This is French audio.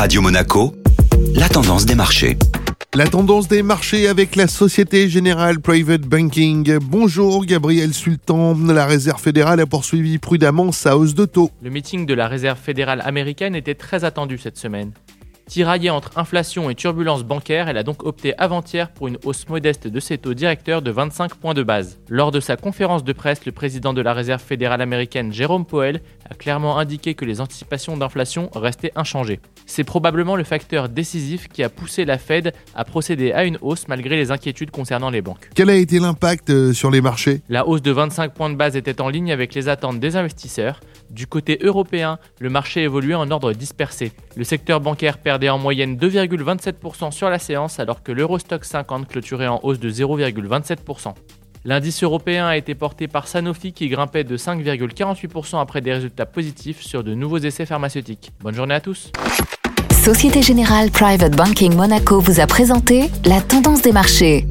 Radio Monaco, la tendance des marchés. La tendance des marchés avec la Société Générale Private Banking. Bonjour Gabriel Sultan. La Réserve fédérale a poursuivi prudemment sa hausse de taux. Le meeting de la Réserve fédérale américaine était très attendu cette semaine. Tiraillée entre inflation et turbulence bancaire, elle a donc opté avant-hier pour une hausse modeste de ses taux directeurs de 25 points de base. Lors de sa conférence de presse, le président de la Réserve fédérale américaine, Jérôme Powell, a clairement indiqué que les anticipations d'inflation restaient inchangées. C'est probablement le facteur décisif qui a poussé la Fed à procéder à une hausse malgré les inquiétudes concernant les banques. Quel a été l'impact euh, sur les marchés? La hausse de 25 points de base était en ligne avec les attentes des investisseurs. Du côté européen, le marché évoluait en ordre dispersé. Le secteur bancaire perd en moyenne 2,27% sur la séance alors que l'Eurostock 50 clôturait en hausse de 0,27%. L'indice européen a été porté par Sanofi qui grimpait de 5,48% après des résultats positifs sur de nouveaux essais pharmaceutiques. Bonne journée à tous. Société Générale Private Banking Monaco vous a présenté la tendance des marchés.